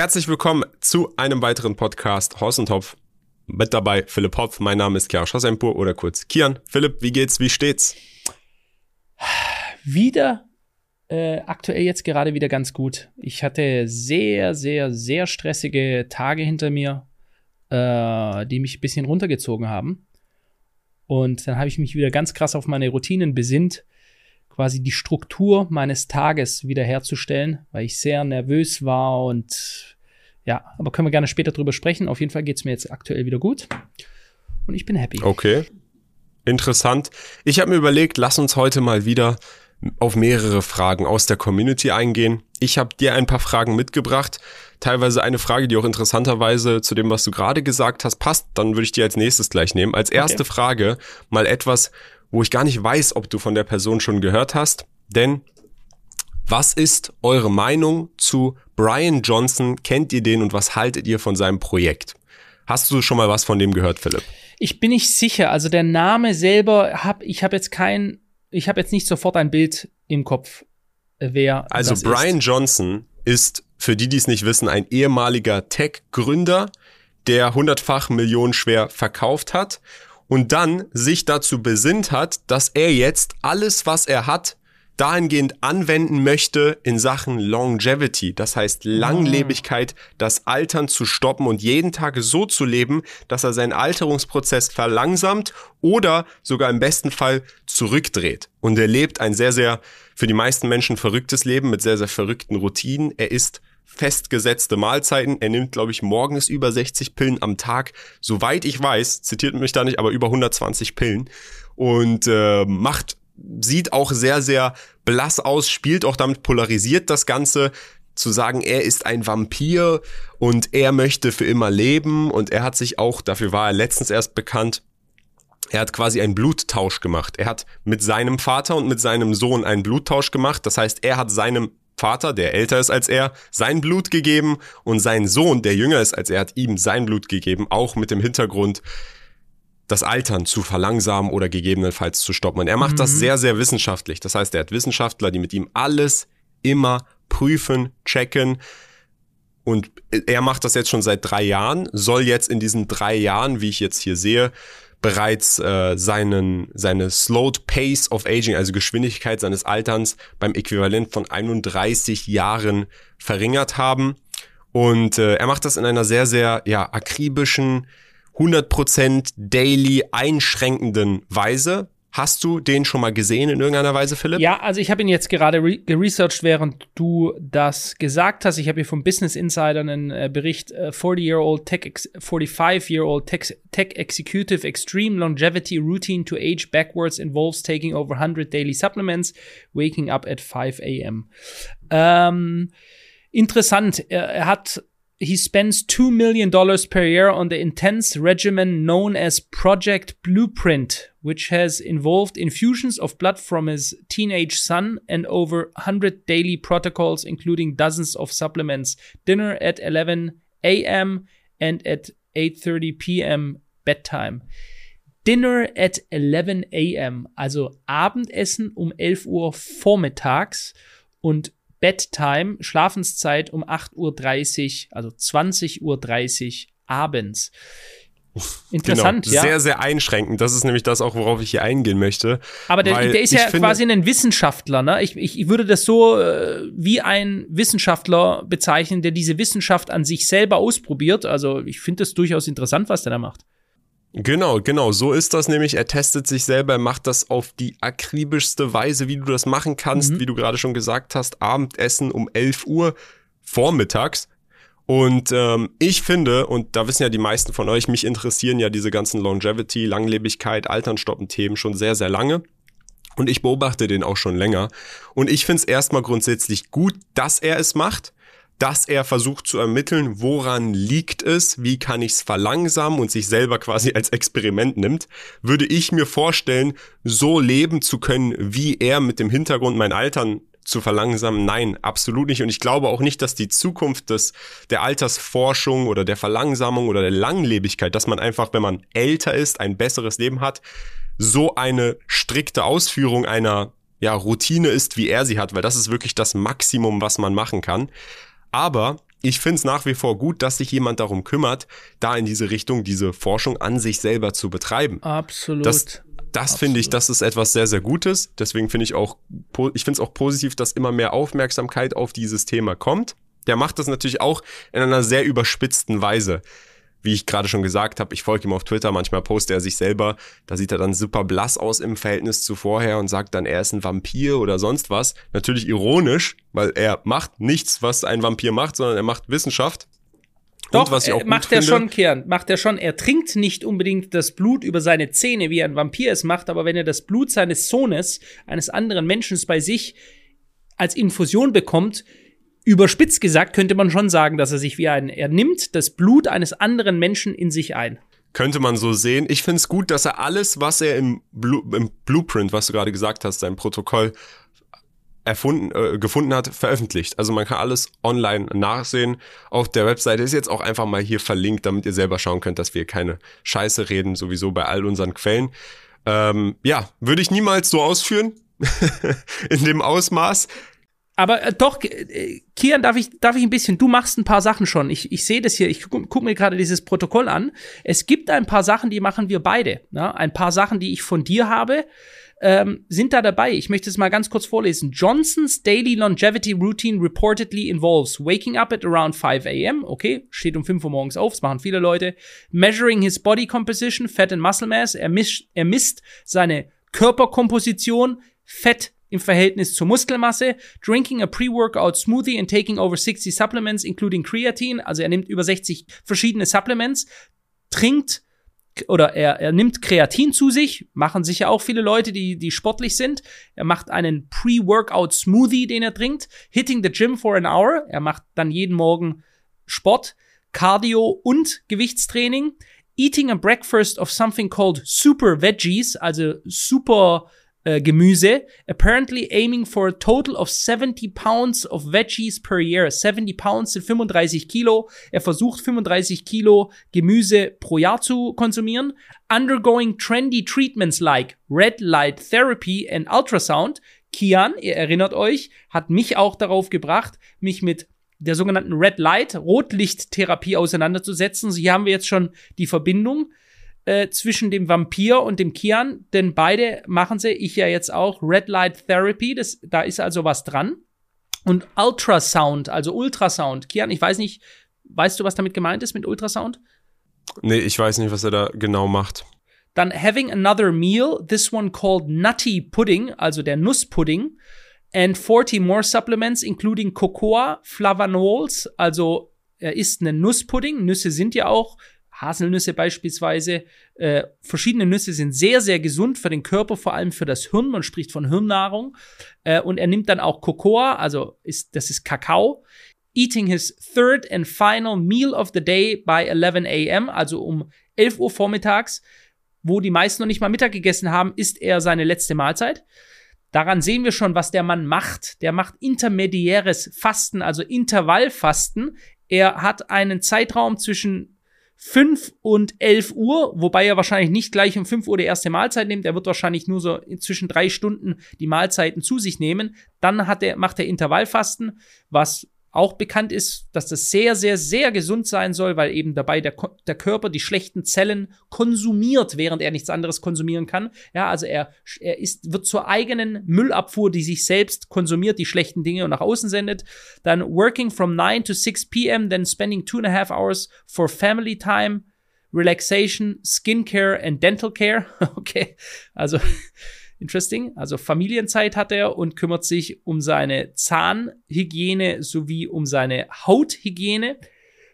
Herzlich willkommen zu einem weiteren Podcast Horst und Topf. Mit dabei Philipp Hopf. Mein Name ist Kiara Schossempur oder kurz Kian. Philipp, wie geht's? Wie steht's? Wieder äh, aktuell jetzt gerade wieder ganz gut. Ich hatte sehr, sehr, sehr stressige Tage hinter mir, äh, die mich ein bisschen runtergezogen haben. Und dann habe ich mich wieder ganz krass auf meine Routinen besinnt, quasi die Struktur meines Tages wiederherzustellen, weil ich sehr nervös war und ja, aber können wir gerne später drüber sprechen. Auf jeden Fall geht es mir jetzt aktuell wieder gut und ich bin happy. Okay. Interessant. Ich habe mir überlegt, lass uns heute mal wieder auf mehrere Fragen aus der Community eingehen. Ich habe dir ein paar Fragen mitgebracht. Teilweise eine Frage, die auch interessanterweise zu dem, was du gerade gesagt hast, passt. Dann würde ich die als nächstes gleich nehmen. Als erste okay. Frage mal etwas, wo ich gar nicht weiß, ob du von der Person schon gehört hast. Denn was ist eure Meinung zu Brian Johnson? Kennt ihr den und was haltet ihr von seinem Projekt? Hast du schon mal was von dem gehört, Philipp? Ich bin nicht sicher. Also der Name selber hab ich habe jetzt kein ich habe jetzt nicht sofort ein Bild im Kopf, äh, wer. Also Brian ist. Johnson ist, für die, die es nicht wissen, ein ehemaliger Tech-Gründer, der hundertfach Millionen schwer verkauft hat und dann sich dazu besinnt hat, dass er jetzt alles, was er hat, dahingehend anwenden möchte in Sachen Longevity, das heißt Langlebigkeit, das Altern zu stoppen und jeden Tag so zu leben, dass er seinen Alterungsprozess verlangsamt oder sogar im besten Fall zurückdreht. Und er lebt ein sehr, sehr für die meisten Menschen verrücktes Leben mit sehr, sehr verrückten Routinen. Er isst festgesetzte Mahlzeiten. Er nimmt, glaube ich, morgens über 60 Pillen am Tag. Soweit ich weiß, zitiert mich da nicht, aber über 120 Pillen. Und äh, macht sieht auch sehr, sehr blass aus, spielt auch damit polarisiert das Ganze zu sagen, er ist ein Vampir und er möchte für immer leben und er hat sich auch, dafür war er letztens erst bekannt, er hat quasi einen Bluttausch gemacht. Er hat mit seinem Vater und mit seinem Sohn einen Bluttausch gemacht. Das heißt, er hat seinem Vater, der älter ist als er, sein Blut gegeben und sein Sohn, der jünger ist als er, hat ihm sein Blut gegeben, auch mit dem Hintergrund, das Altern zu verlangsamen oder gegebenenfalls zu stoppen. Und er macht mhm. das sehr, sehr wissenschaftlich. Das heißt, er hat Wissenschaftler, die mit ihm alles immer prüfen, checken. Und er macht das jetzt schon seit drei Jahren, soll jetzt in diesen drei Jahren, wie ich jetzt hier sehe, bereits äh, seinen, seine Slowed Pace of Aging, also Geschwindigkeit seines Alterns beim Äquivalent von 31 Jahren verringert haben. Und äh, er macht das in einer sehr, sehr ja, akribischen, 100% daily einschränkenden Weise. Hast du den schon mal gesehen in irgendeiner Weise, Philipp? Ja, also ich habe ihn jetzt gerade geresearched, während du das gesagt hast. Ich habe hier vom Business Insider einen äh, Bericht äh, 40-year-old tech 45-year-old tech, tech executive extreme longevity routine to age backwards involves taking over 100 daily supplements, waking up at 5 a.m. Ähm, interessant. Er, er hat he spends $2 million per year on the intense regimen known as Project Blueprint, which has involved infusions of blood from his teenage son and over 100 daily protocols, including dozens of supplements, dinner at 11 a.m. and at 8.30 p.m. bedtime. Dinner at 11 a.m., also Abendessen um 11 Uhr vormittags und Bedtime, Schlafenszeit um 8.30 Uhr, also 20.30 Uhr abends. Interessant, genau. ja. Sehr, sehr einschränkend. Das ist nämlich das auch, worauf ich hier eingehen möchte. Aber der, der ist ja quasi ein Wissenschaftler, ne? Ich, ich, ich würde das so äh, wie ein Wissenschaftler bezeichnen, der diese Wissenschaft an sich selber ausprobiert. Also ich finde das durchaus interessant, was der da macht. Genau, genau, so ist das nämlich. Er testet sich selber, macht das auf die akribischste Weise, wie du das machen kannst, mhm. wie du gerade schon gesagt hast, Abendessen um 11 Uhr vormittags. Und ähm, ich finde, und da wissen ja die meisten von euch, mich interessieren ja diese ganzen Longevity, Langlebigkeit, Altern stoppen Themen schon sehr, sehr lange. Und ich beobachte den auch schon länger. Und ich finde es erstmal grundsätzlich gut, dass er es macht dass er versucht zu ermitteln, woran liegt es, wie kann ich es verlangsamen und sich selber quasi als Experiment nimmt, würde ich mir vorstellen, so leben zu können, wie er mit dem Hintergrund mein Altern zu verlangsamen? Nein, absolut nicht. Und ich glaube auch nicht, dass die Zukunft des, der Altersforschung oder der Verlangsamung oder der Langlebigkeit, dass man einfach, wenn man älter ist, ein besseres Leben hat, so eine strikte Ausführung einer ja, Routine ist, wie er sie hat, weil das ist wirklich das Maximum, was man machen kann. Aber ich finde es nach wie vor gut, dass sich jemand darum kümmert, da in diese Richtung diese Forschung an sich selber zu betreiben. Absolut. Das, das finde ich, das ist etwas sehr, sehr Gutes. Deswegen finde ich auch, ich finde es auch positiv, dass immer mehr Aufmerksamkeit auf dieses Thema kommt. Der macht das natürlich auch in einer sehr überspitzten Weise wie ich gerade schon gesagt habe, ich folge ihm auf Twitter, manchmal postet er sich selber, da sieht er dann super blass aus im Verhältnis zu vorher und sagt dann, er ist ein Vampir oder sonst was. Natürlich ironisch, weil er macht nichts, was ein Vampir macht, sondern er macht Wissenschaft. Doch, und was ich auch macht er schon, Kern, macht er schon. Er trinkt nicht unbedingt das Blut über seine Zähne, wie ein Vampir es macht, aber wenn er das Blut seines Sohnes, eines anderen Menschen bei sich als Infusion bekommt, Überspitzt gesagt könnte man schon sagen, dass er sich wie ein, er nimmt das Blut eines anderen Menschen in sich ein. Könnte man so sehen. Ich finde es gut, dass er alles, was er im, Blu im Blueprint, was du gerade gesagt hast, sein Protokoll erfunden, äh, gefunden hat, veröffentlicht. Also man kann alles online nachsehen. Auf der Webseite ist jetzt auch einfach mal hier verlinkt, damit ihr selber schauen könnt, dass wir keine Scheiße reden, sowieso bei all unseren Quellen. Ähm, ja, würde ich niemals so ausführen. in dem Ausmaß. Aber äh, doch, äh, Kian, darf ich, darf ich ein bisschen, du machst ein paar Sachen schon. Ich, ich sehe das hier, ich gucke guck mir gerade dieses Protokoll an. Es gibt ein paar Sachen, die machen wir beide. Ne? Ein paar Sachen, die ich von dir habe, ähm, sind da dabei. Ich möchte es mal ganz kurz vorlesen. Johnson's daily longevity routine reportedly involves waking up at around 5 a.m., okay, steht um 5 Uhr morgens auf, das machen viele Leute, measuring his body composition, fat and muscle mass, er misst, er misst seine Körperkomposition, Fett, im Verhältnis zur Muskelmasse, drinking a pre-workout smoothie and taking over 60 supplements, including Creatine, also er nimmt über 60 verschiedene Supplements, trinkt oder er, er nimmt Kreatin zu sich, machen sicher auch viele Leute, die, die sportlich sind. Er macht einen Pre-Workout Smoothie, den er trinkt, hitting the gym for an hour. Er macht dann jeden Morgen Sport, Cardio und Gewichtstraining. Eating a breakfast of something called super veggies, also super äh, Gemüse, apparently aiming for a total of 70 pounds of veggies per year. 70 pounds sind 35 Kilo. Er versucht 35 Kilo Gemüse pro Jahr zu konsumieren. Undergoing trendy treatments like red light therapy and ultrasound. Kian, ihr erinnert euch, hat mich auch darauf gebracht, mich mit der sogenannten Red Light, Rotlichttherapie auseinanderzusetzen. Hier haben wir jetzt schon die Verbindung äh, zwischen dem Vampir und dem Kian, denn beide machen sie, ich ja jetzt auch, Red Light Therapy, das, da ist also was dran. Und Ultrasound, also Ultrasound. Kian, ich weiß nicht, weißt du, was damit gemeint ist mit Ultrasound? Nee, ich weiß nicht, was er da genau macht. Dann having another meal, this one called Nutty Pudding, also der Nusspudding, and 40 more supplements, including Cocoa, Flavanols, also er isst einen Nusspudding. Nüsse sind ja auch Haselnüsse beispielsweise. Äh, verschiedene Nüsse sind sehr, sehr gesund für den Körper, vor allem für das Hirn. Man spricht von Hirnnahrung. Äh, und er nimmt dann auch Cocoa, also ist, das ist Kakao. Eating his third and final meal of the day by 11 a.m., also um 11 Uhr vormittags, wo die meisten noch nicht mal Mittag gegessen haben, ist er seine letzte Mahlzeit. Daran sehen wir schon, was der Mann macht. Der macht intermediäres Fasten, also Intervallfasten. Er hat einen Zeitraum zwischen 5 und 11 Uhr, wobei er wahrscheinlich nicht gleich um 5 Uhr die erste Mahlzeit nimmt. Er wird wahrscheinlich nur so zwischen drei Stunden die Mahlzeiten zu sich nehmen. Dann hat er, macht er Intervallfasten, was auch bekannt ist, dass das sehr, sehr, sehr gesund sein soll, weil eben dabei der, der Körper die schlechten Zellen konsumiert, während er nichts anderes konsumieren kann. Ja, also er, er ist, wird zur eigenen Müllabfuhr, die sich selbst konsumiert, die schlechten Dinge und nach außen sendet. Dann working from 9 to 6 p.m., then spending two and a half hours for family time, relaxation, skincare and dental care. okay, also Interesting. Also Familienzeit hat er und kümmert sich um seine Zahnhygiene sowie um seine Hauthygiene.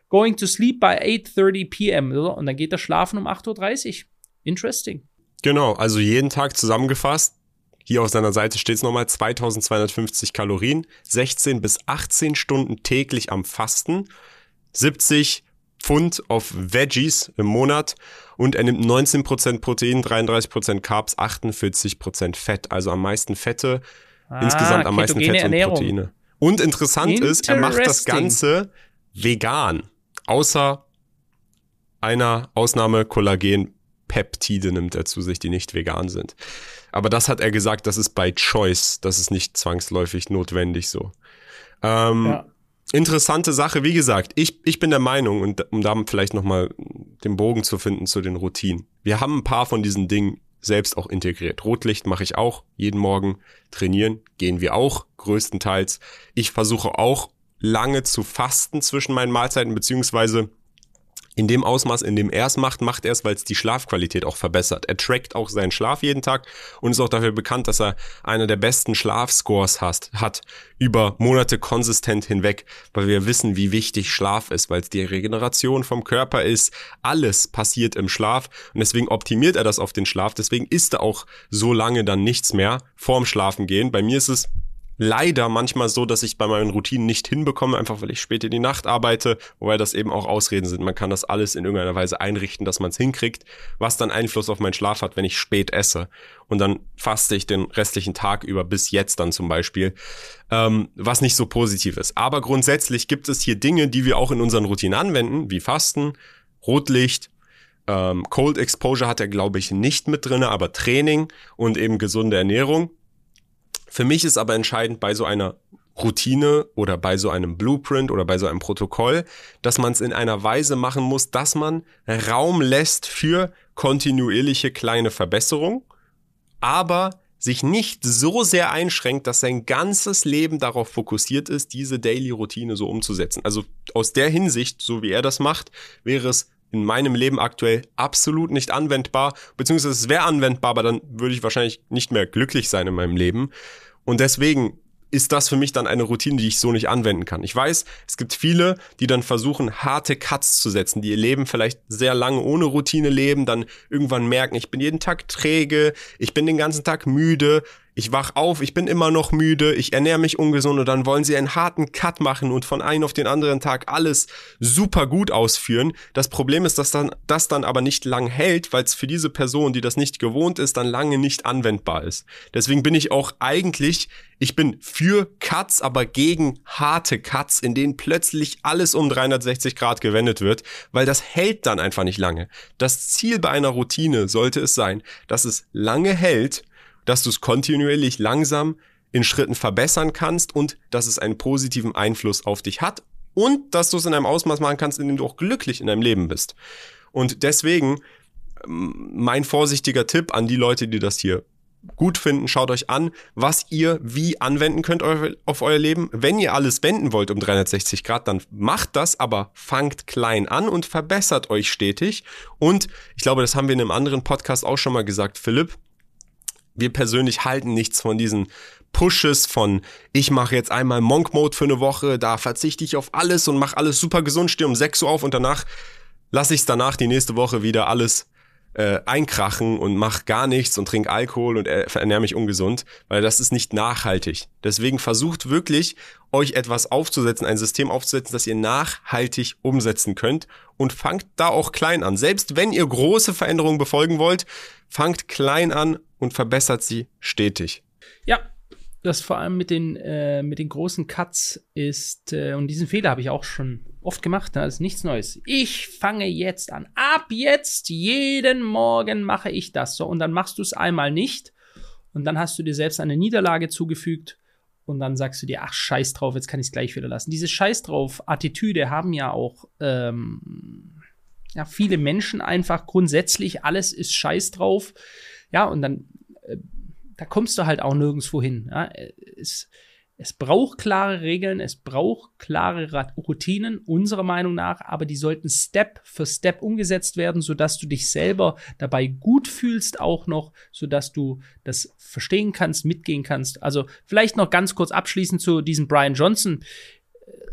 Going to sleep by 8.30 p.m. Und dann geht er schlafen um 8.30 Uhr. Interesting. Genau, also jeden Tag zusammengefasst. Hier auf seiner Seite steht es nochmal 2250 Kalorien, 16 bis 18 Stunden täglich am Fasten, 70 Pfund auf Veggies im Monat und er nimmt 19% Protein, 33% Carbs, 48% Fett, also am meisten Fette, ah, insgesamt am meisten Fette und Ernährung. Proteine. Und interessant ist, er macht das Ganze vegan, außer einer Ausnahme Kollagen Peptide nimmt er zu sich, die nicht vegan sind. Aber das hat er gesagt, das ist by choice, das ist nicht zwangsläufig notwendig so. Ähm, ja. Interessante Sache. Wie gesagt, ich, ich bin der Meinung, und um da vielleicht nochmal den Bogen zu finden zu den Routinen. Wir haben ein paar von diesen Dingen selbst auch integriert. Rotlicht mache ich auch jeden Morgen. Trainieren gehen wir auch größtenteils. Ich versuche auch lange zu fasten zwischen meinen Mahlzeiten, beziehungsweise in dem Ausmaß, in dem er es macht, macht er es, weil es die Schlafqualität auch verbessert. Er trackt auch seinen Schlaf jeden Tag und ist auch dafür bekannt, dass er einer der besten Schlafscores hat, hat über Monate konsistent hinweg, weil wir wissen, wie wichtig Schlaf ist, weil es die Regeneration vom Körper ist. Alles passiert im Schlaf und deswegen optimiert er das auf den Schlaf. Deswegen isst er auch so lange dann nichts mehr vorm Schlafen gehen. Bei mir ist es leider manchmal so, dass ich bei meinen Routinen nicht hinbekomme, einfach weil ich spät in die Nacht arbeite, wobei das eben auch Ausreden sind. Man kann das alles in irgendeiner Weise einrichten, dass man es hinkriegt, was dann Einfluss auf meinen Schlaf hat, wenn ich spät esse. Und dann faste ich den restlichen Tag über bis jetzt dann zum Beispiel, ähm, was nicht so positiv ist. Aber grundsätzlich gibt es hier Dinge, die wir auch in unseren Routinen anwenden, wie Fasten, Rotlicht, ähm, Cold Exposure hat er, glaube ich, nicht mit drinne, aber Training und eben gesunde Ernährung. Für mich ist aber entscheidend bei so einer Routine oder bei so einem Blueprint oder bei so einem Protokoll, dass man es in einer Weise machen muss, dass man Raum lässt für kontinuierliche kleine Verbesserung, aber sich nicht so sehr einschränkt, dass sein ganzes Leben darauf fokussiert ist, diese Daily-Routine so umzusetzen. Also aus der Hinsicht, so wie er das macht, wäre es in meinem Leben aktuell absolut nicht anwendbar, beziehungsweise es wäre anwendbar, aber dann würde ich wahrscheinlich nicht mehr glücklich sein in meinem Leben. Und deswegen ist das für mich dann eine Routine, die ich so nicht anwenden kann. Ich weiß, es gibt viele, die dann versuchen, harte Cuts zu setzen, die ihr Leben vielleicht sehr lange ohne Routine leben, dann irgendwann merken, ich bin jeden Tag träge, ich bin den ganzen Tag müde, ich wach auf, ich bin immer noch müde, ich ernähre mich ungesund und dann wollen sie einen harten Cut machen und von einem auf den anderen Tag alles super gut ausführen. Das Problem ist, dass dann das dann aber nicht lang hält, weil es für diese Person, die das nicht gewohnt ist, dann lange nicht anwendbar ist. Deswegen bin ich auch eigentlich, ich bin für Cuts, aber gegen harte Cuts, in denen plötzlich alles um 360 Grad gewendet wird, weil das hält dann einfach nicht lange. Das Ziel bei einer Routine sollte es sein, dass es lange hält dass du es kontinuierlich langsam in Schritten verbessern kannst und dass es einen positiven Einfluss auf dich hat und dass du es in einem Ausmaß machen kannst, in dem du auch glücklich in deinem Leben bist. Und deswegen ähm, mein vorsichtiger Tipp an die Leute, die das hier gut finden, schaut euch an, was ihr wie anwenden könnt auf euer Leben. Wenn ihr alles wenden wollt um 360 Grad, dann macht das, aber fangt klein an und verbessert euch stetig. Und ich glaube, das haben wir in einem anderen Podcast auch schon mal gesagt, Philipp, wir persönlich halten nichts von diesen Pushes von ich mache jetzt einmal Monk Mode für eine Woche, da verzichte ich auf alles und mache alles super gesund, stehe um 6 Uhr auf und danach lasse ich es danach die nächste Woche wieder alles äh, einkrachen und mach gar nichts und trink Alkohol und ernähre mich ungesund, weil das ist nicht nachhaltig. Deswegen versucht wirklich, euch etwas aufzusetzen, ein System aufzusetzen, das ihr nachhaltig umsetzen könnt und fangt da auch klein an. Selbst wenn ihr große Veränderungen befolgen wollt, fangt klein an und verbessert sie stetig. Ja, das vor allem mit den, äh, mit den großen Cuts ist, äh, und diesen Fehler habe ich auch schon oft gemacht, ne? das ist nichts Neues. Ich fange jetzt an. Ab jetzt, jeden Morgen mache ich das so. Und dann machst du es einmal nicht. Und dann hast du dir selbst eine Niederlage zugefügt. Und dann sagst du dir, ach, scheiß drauf, jetzt kann ich es gleich wieder lassen. Diese Scheiß drauf Attitüde haben ja auch ähm, ja, viele Menschen einfach grundsätzlich, alles ist Scheiß drauf. Ja, und dann äh, da kommst du halt auch nirgendwo hin. Ja? Es, es braucht klare Regeln, es braucht klare Routinen, unserer Meinung nach, aber die sollten Step für Step umgesetzt werden, sodass du dich selber dabei gut fühlst, auch noch, sodass du das verstehen kannst, mitgehen kannst. Also vielleicht noch ganz kurz abschließend zu diesem Brian Johnson.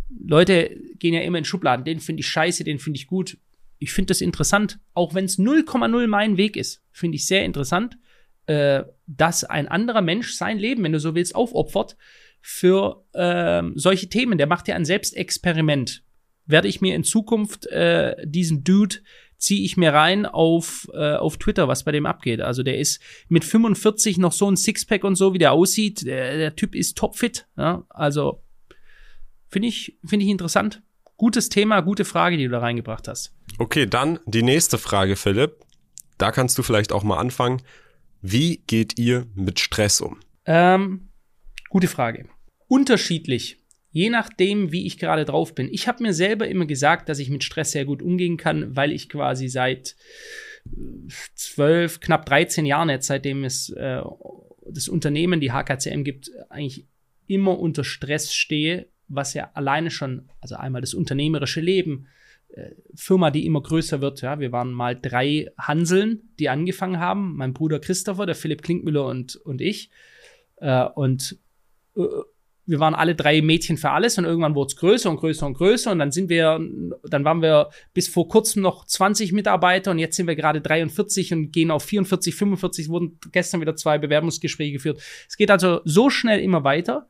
Leute gehen ja immer in Schubladen, den finde ich scheiße, den finde ich gut. Ich finde das interessant, auch wenn es 0,0 mein Weg ist, finde ich sehr interessant, äh, dass ein anderer Mensch sein Leben, wenn du so willst, aufopfert für ähm, solche Themen. Der macht ja ein Selbstexperiment. Werde ich mir in Zukunft äh, diesen Dude ziehe ich mir rein auf, äh, auf Twitter, was bei dem abgeht. Also der ist mit 45 noch so ein Sixpack und so, wie der aussieht. Der, der Typ ist topfit. Ja? Also finde ich, finde ich interessant. Gutes Thema, gute Frage, die du da reingebracht hast. Okay, dann die nächste Frage, Philipp. Da kannst du vielleicht auch mal anfangen. Wie geht ihr mit Stress um? Ähm, gute Frage unterschiedlich. Je nachdem, wie ich gerade drauf bin. Ich habe mir selber immer gesagt, dass ich mit Stress sehr gut umgehen kann, weil ich quasi seit zwölf, knapp 13 Jahren jetzt, seitdem es äh, das Unternehmen, die HKCM gibt, eigentlich immer unter Stress stehe, was ja alleine schon, also einmal das unternehmerische Leben, äh, Firma, die immer größer wird. Ja, wir waren mal drei Hanseln, die angefangen haben. Mein Bruder Christopher, der Philipp Klinkmüller und, und ich. Äh, und äh, wir waren alle drei Mädchen für alles und irgendwann wurde es größer und größer und größer und dann sind wir, dann waren wir bis vor kurzem noch 20 Mitarbeiter und jetzt sind wir gerade 43 und gehen auf 44, 45, wurden gestern wieder zwei Bewerbungsgespräche geführt. Es geht also so schnell immer weiter,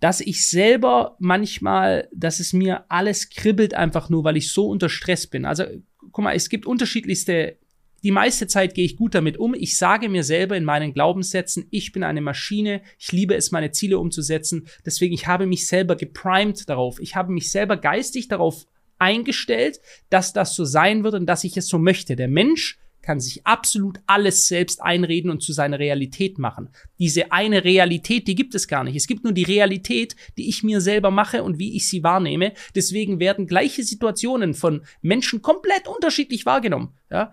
dass ich selber manchmal, dass es mir alles kribbelt einfach nur, weil ich so unter Stress bin. Also guck mal, es gibt unterschiedlichste die meiste Zeit gehe ich gut damit um. Ich sage mir selber in meinen Glaubenssätzen, ich bin eine Maschine, ich liebe es, meine Ziele umzusetzen. Deswegen, ich habe mich selber geprimed darauf. Ich habe mich selber geistig darauf eingestellt, dass das so sein wird und dass ich es so möchte. Der Mensch kann sich absolut alles selbst einreden und zu seiner Realität machen. Diese eine Realität, die gibt es gar nicht. Es gibt nur die Realität, die ich mir selber mache und wie ich sie wahrnehme. Deswegen werden gleiche Situationen von Menschen komplett unterschiedlich wahrgenommen. Ja?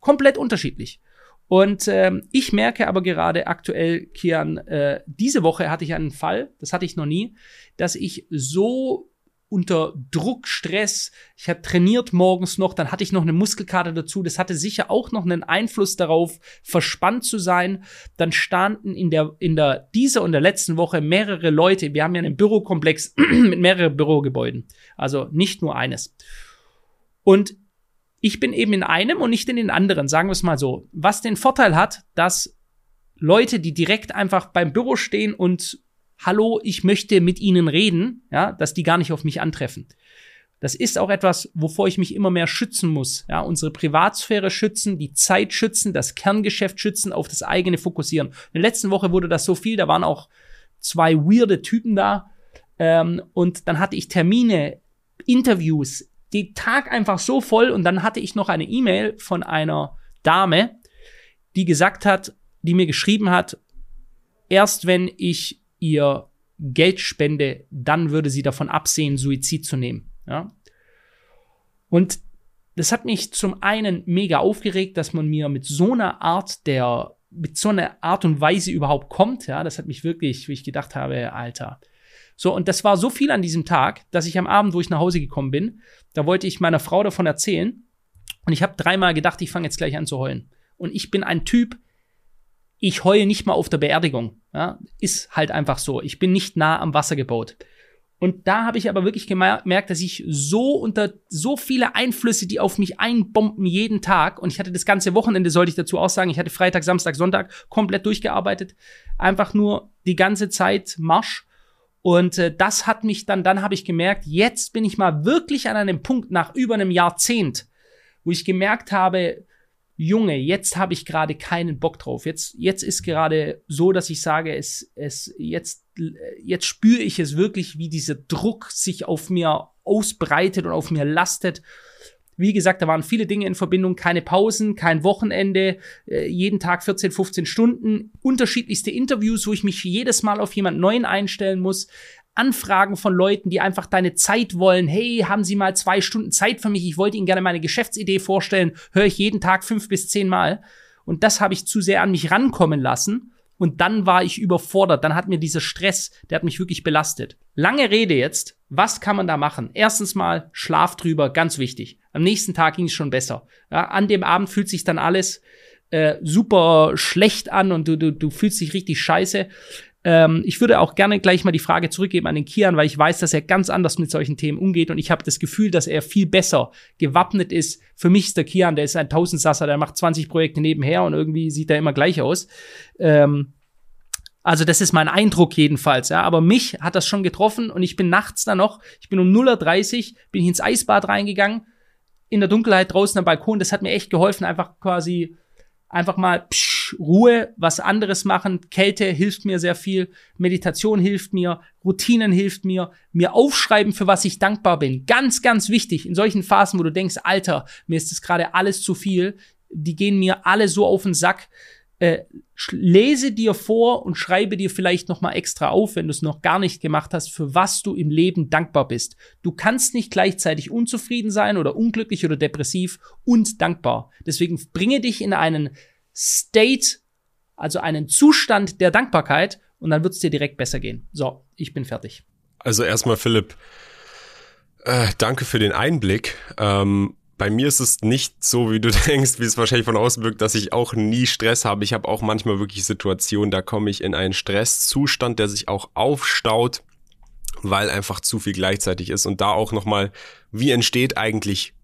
Komplett unterschiedlich. Und ähm, ich merke aber gerade aktuell, Kian, äh, diese Woche hatte ich einen Fall, das hatte ich noch nie, dass ich so unter Druck, Stress, ich habe trainiert morgens noch, dann hatte ich noch eine Muskelkarte dazu, das hatte sicher auch noch einen Einfluss darauf, verspannt zu sein. Dann standen in der, in der, dieser und der letzten Woche mehrere Leute, wir haben ja einen Bürokomplex mit mehreren Bürogebäuden, also nicht nur eines. Und ich bin eben in einem und nicht in den anderen, sagen wir es mal so. Was den Vorteil hat, dass Leute, die direkt einfach beim Büro stehen und Hallo, ich möchte mit Ihnen reden, ja, dass die gar nicht auf mich antreffen. Das ist auch etwas, wovor ich mich immer mehr schützen muss. Ja, unsere Privatsphäre schützen, die Zeit schützen, das Kerngeschäft schützen, auf das eigene fokussieren. In der letzten Woche wurde das so viel, da waren auch zwei weirde Typen da. Ähm, und dann hatte ich Termine, Interviews, den Tag einfach so voll und dann hatte ich noch eine E-Mail von einer Dame, die gesagt hat, die mir geschrieben hat, erst wenn ich ihr Geld spende, dann würde sie davon absehen, Suizid zu nehmen. Ja? Und das hat mich zum einen mega aufgeregt, dass man mir mit so einer Art der, mit so einer Art und Weise überhaupt kommt. Ja, das hat mich wirklich, wie ich gedacht habe, Alter, so, und das war so viel an diesem Tag, dass ich am Abend, wo ich nach Hause gekommen bin, da wollte ich meiner Frau davon erzählen. Und ich habe dreimal gedacht, ich fange jetzt gleich an zu heulen. Und ich bin ein Typ, ich heule nicht mal auf der Beerdigung. Ja, ist halt einfach so. Ich bin nicht nah am Wasser gebaut. Und da habe ich aber wirklich gemerkt, dass ich so unter so viele Einflüsse, die auf mich einbomben jeden Tag, und ich hatte das ganze Wochenende, sollte ich dazu auch sagen, ich hatte Freitag, Samstag, Sonntag komplett durchgearbeitet, einfach nur die ganze Zeit Marsch. Und äh, das hat mich dann, dann habe ich gemerkt, jetzt bin ich mal wirklich an einem Punkt nach über einem Jahrzehnt, wo ich gemerkt habe, Junge, jetzt habe ich gerade keinen Bock drauf. Jetzt, jetzt ist gerade so, dass ich sage, es, es, jetzt, jetzt spüre ich es wirklich, wie dieser Druck sich auf mir ausbreitet und auf mir lastet. Wie gesagt, da waren viele Dinge in Verbindung, keine Pausen, kein Wochenende, äh, jeden Tag 14, 15 Stunden, unterschiedlichste Interviews, wo ich mich jedes Mal auf jemand Neuen einstellen muss. Anfragen von Leuten, die einfach deine Zeit wollen. Hey, haben Sie mal zwei Stunden Zeit für mich? Ich wollte Ihnen gerne meine Geschäftsidee vorstellen. Höre ich jeden Tag fünf bis zehn Mal. Und das habe ich zu sehr an mich rankommen lassen. Und dann war ich überfordert. Dann hat mir dieser Stress, der hat mich wirklich belastet. Lange Rede jetzt. Was kann man da machen? Erstens mal Schlaf drüber, ganz wichtig. Am nächsten Tag ging es schon besser. Ja, an dem Abend fühlt sich dann alles äh, super schlecht an und du, du, du fühlst dich richtig scheiße. Ähm, ich würde auch gerne gleich mal die Frage zurückgeben an den Kian, weil ich weiß, dass er ganz anders mit solchen Themen umgeht und ich habe das Gefühl, dass er viel besser gewappnet ist. Für mich ist der Kian, der ist ein Tausendsasser, der macht 20 Projekte nebenher und irgendwie sieht er immer gleich aus. Ähm, also das ist mein Eindruck jedenfalls, ja. Aber mich hat das schon getroffen und ich bin nachts da noch, ich bin um 0.30 Uhr, bin ich ins Eisbad reingegangen, in der Dunkelheit draußen am Balkon. Das hat mir echt geholfen, einfach quasi einfach mal psch, Ruhe, was anderes machen. Kälte hilft mir sehr viel, Meditation hilft mir, Routinen hilft mir, mir aufschreiben, für was ich dankbar bin. Ganz, ganz wichtig in solchen Phasen, wo du denkst, Alter, mir ist das gerade alles zu viel. Die gehen mir alle so auf den Sack äh, lese dir vor und schreibe dir vielleicht noch mal extra auf, wenn du es noch gar nicht gemacht hast, für was du im Leben dankbar bist. Du kannst nicht gleichzeitig unzufrieden sein oder unglücklich oder depressiv und dankbar. Deswegen bringe dich in einen State, also einen Zustand der Dankbarkeit und dann wird es dir direkt besser gehen. So, ich bin fertig. Also erstmal Philipp, äh, danke für den Einblick. Ähm, bei mir ist es nicht so, wie du denkst, wie es wahrscheinlich von außen wirkt, dass ich auch nie Stress habe. Ich habe auch manchmal wirklich Situationen, da komme ich in einen Stresszustand, der sich auch aufstaut, weil einfach zu viel gleichzeitig ist. Und da auch nochmal, wie entsteht eigentlich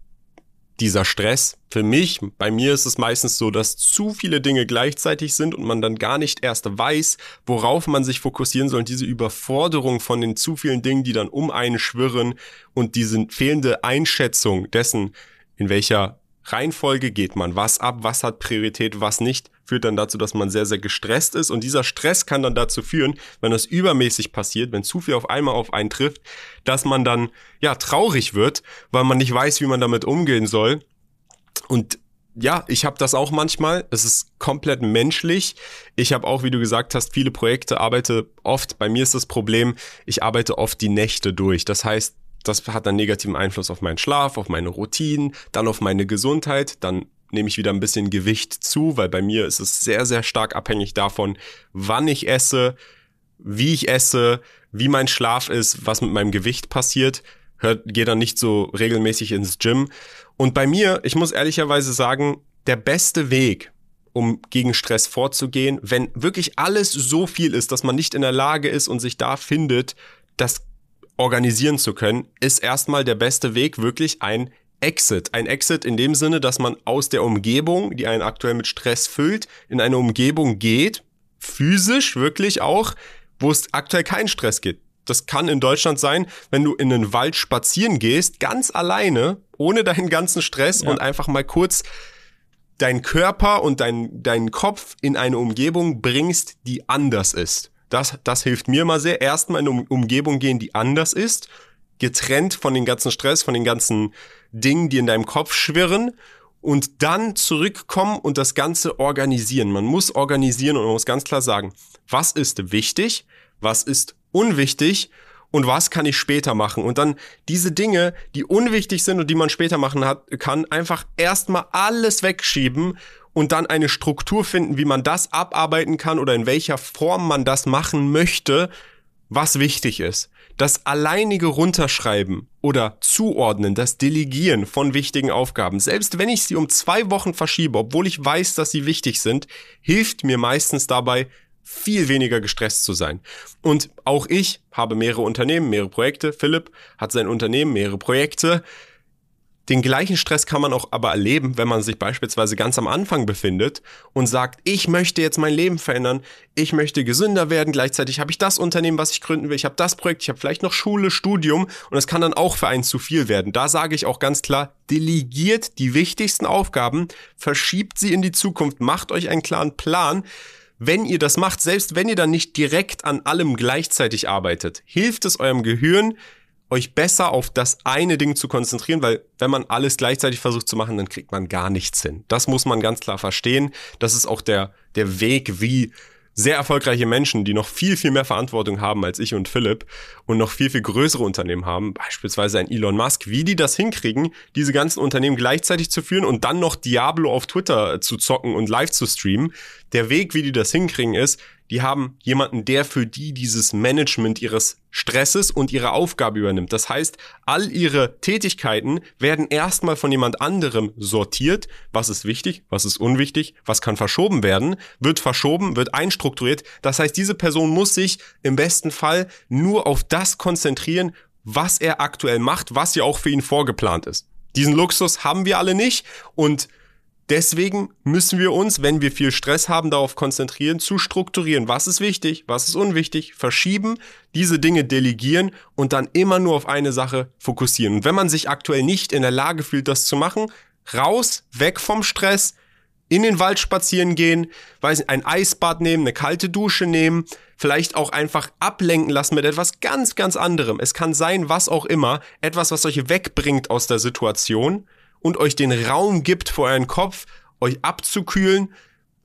dieser Stress. Für mich, bei mir ist es meistens so, dass zu viele Dinge gleichzeitig sind und man dann gar nicht erst weiß, worauf man sich fokussieren soll. Und diese Überforderung von den zu vielen Dingen, die dann um einen schwirren und diese fehlende Einschätzung dessen, in welcher Reihenfolge geht man was ab, was hat Priorität, was nicht, führt dann dazu, dass man sehr, sehr gestresst ist. Und dieser Stress kann dann dazu führen, wenn das übermäßig passiert, wenn zu viel auf einmal auf einen trifft, dass man dann, ja, traurig wird, weil man nicht weiß, wie man damit umgehen soll. Und ja, ich habe das auch manchmal. Es ist komplett menschlich. Ich habe auch, wie du gesagt hast, viele Projekte, arbeite oft. Bei mir ist das Problem, ich arbeite oft die Nächte durch. Das heißt, das hat einen negativen Einfluss auf meinen Schlaf, auf meine Routinen, dann auf meine Gesundheit, dann nehme ich wieder ein bisschen Gewicht zu, weil bei mir ist es sehr, sehr stark abhängig davon, wann ich esse, wie ich esse, wie mein Schlaf ist, was mit meinem Gewicht passiert. Hört, gehe dann nicht so regelmäßig ins Gym. Und bei mir, ich muss ehrlicherweise sagen, der beste Weg, um gegen Stress vorzugehen, wenn wirklich alles so viel ist, dass man nicht in der Lage ist und sich da findet, das organisieren zu können, ist erstmal der beste Weg wirklich ein Exit. Ein Exit in dem Sinne, dass man aus der Umgebung, die einen aktuell mit Stress füllt, in eine Umgebung geht, physisch wirklich auch, wo es aktuell keinen Stress gibt. Das kann in Deutschland sein, wenn du in den Wald spazieren gehst, ganz alleine, ohne deinen ganzen Stress ja. und einfach mal kurz deinen Körper und dein, deinen Kopf in eine Umgebung bringst, die anders ist. Das, das hilft mir mal sehr. Erstmal in eine Umgebung gehen, die anders ist, getrennt von den ganzen Stress, von den ganzen Dingen, die in deinem Kopf schwirren und dann zurückkommen und das Ganze organisieren. Man muss organisieren und man muss ganz klar sagen, was ist wichtig, was ist unwichtig und was kann ich später machen. Und dann diese Dinge, die unwichtig sind und die man später machen hat, kann, einfach erstmal alles wegschieben und dann eine Struktur finden, wie man das abarbeiten kann oder in welcher Form man das machen möchte, was wichtig ist. Das alleinige Runterschreiben oder Zuordnen, das Delegieren von wichtigen Aufgaben, selbst wenn ich sie um zwei Wochen verschiebe, obwohl ich weiß, dass sie wichtig sind, hilft mir meistens dabei, viel weniger gestresst zu sein. Und auch ich habe mehrere Unternehmen, mehrere Projekte. Philipp hat sein Unternehmen, mehrere Projekte. Den gleichen Stress kann man auch aber erleben, wenn man sich beispielsweise ganz am Anfang befindet und sagt, ich möchte jetzt mein Leben verändern, ich möchte gesünder werden, gleichzeitig habe ich das Unternehmen, was ich gründen will, ich habe das Projekt, ich habe vielleicht noch Schule, Studium und es kann dann auch für einen zu viel werden. Da sage ich auch ganz klar, delegiert die wichtigsten Aufgaben, verschiebt sie in die Zukunft, macht euch einen klaren Plan. Wenn ihr das macht, selbst wenn ihr dann nicht direkt an allem gleichzeitig arbeitet, hilft es eurem Gehirn, euch besser auf das eine Ding zu konzentrieren, weil wenn man alles gleichzeitig versucht zu machen, dann kriegt man gar nichts hin. Das muss man ganz klar verstehen. Das ist auch der, der Weg, wie sehr erfolgreiche Menschen, die noch viel, viel mehr Verantwortung haben als ich und Philipp und noch viel, viel größere Unternehmen haben, beispielsweise ein Elon Musk, wie die das hinkriegen, diese ganzen Unternehmen gleichzeitig zu führen und dann noch Diablo auf Twitter zu zocken und live zu streamen. Der Weg, wie die das hinkriegen, ist, die haben jemanden, der für die dieses Management ihres Stresses und ihre Aufgabe übernimmt. Das heißt, all ihre Tätigkeiten werden erstmal von jemand anderem sortiert. Was ist wichtig? Was ist unwichtig? Was kann verschoben werden? Wird verschoben? Wird einstrukturiert? Das heißt, diese Person muss sich im besten Fall nur auf das konzentrieren, was er aktuell macht, was ja auch für ihn vorgeplant ist. Diesen Luxus haben wir alle nicht und Deswegen müssen wir uns, wenn wir viel Stress haben, darauf konzentrieren, zu strukturieren. Was ist wichtig, was ist unwichtig, verschieben, diese Dinge delegieren und dann immer nur auf eine Sache fokussieren. Und wenn man sich aktuell nicht in der Lage fühlt, das zu machen, raus, weg vom Stress, in den Wald spazieren gehen, weiß nicht, ein Eisbad nehmen, eine kalte Dusche nehmen, vielleicht auch einfach ablenken lassen mit etwas ganz, ganz anderem. Es kann sein, was auch immer, etwas, was euch wegbringt aus der Situation und euch den Raum gibt vor euren Kopf, euch abzukühlen,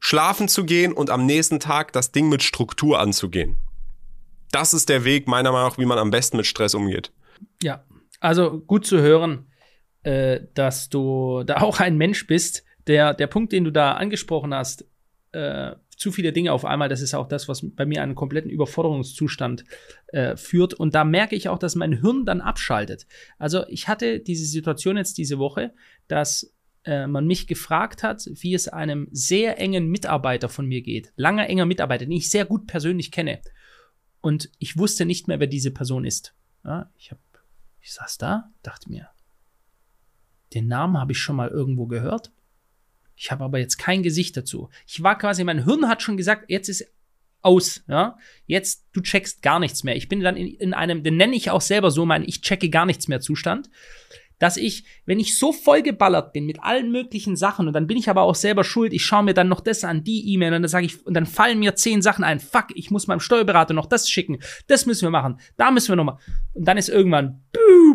schlafen zu gehen und am nächsten Tag das Ding mit Struktur anzugehen. Das ist der Weg, meiner Meinung nach, wie man am besten mit Stress umgeht. Ja, also gut zu hören, äh, dass du da auch ein Mensch bist. Der, der Punkt, den du da angesprochen hast, äh, zu viele Dinge auf einmal, das ist auch das, was bei mir einen kompletten Überforderungszustand äh, führt. Und da merke ich auch, dass mein Hirn dann abschaltet. Also ich hatte diese Situation jetzt diese Woche, dass äh, man mich gefragt hat, wie es einem sehr engen Mitarbeiter von mir geht. Langer, enger Mitarbeiter, den ich sehr gut persönlich kenne. Und ich wusste nicht mehr, wer diese Person ist. Ja, ich, hab, ich saß da, dachte mir, den Namen habe ich schon mal irgendwo gehört. Ich habe aber jetzt kein Gesicht dazu. Ich war quasi, mein Hirn hat schon gesagt, jetzt ist aus, ja. Jetzt, du checkst gar nichts mehr. Ich bin dann in, in einem, den nenne ich auch selber so, mein Ich checke gar nichts mehr Zustand dass ich, wenn ich so vollgeballert bin mit allen möglichen Sachen und dann bin ich aber auch selber schuld, ich schaue mir dann noch das an, die E-Mail und dann sage ich, und dann fallen mir zehn Sachen ein, fuck, ich muss meinem Steuerberater noch das schicken, das müssen wir machen, da müssen wir noch mal. Und dann ist irgendwann,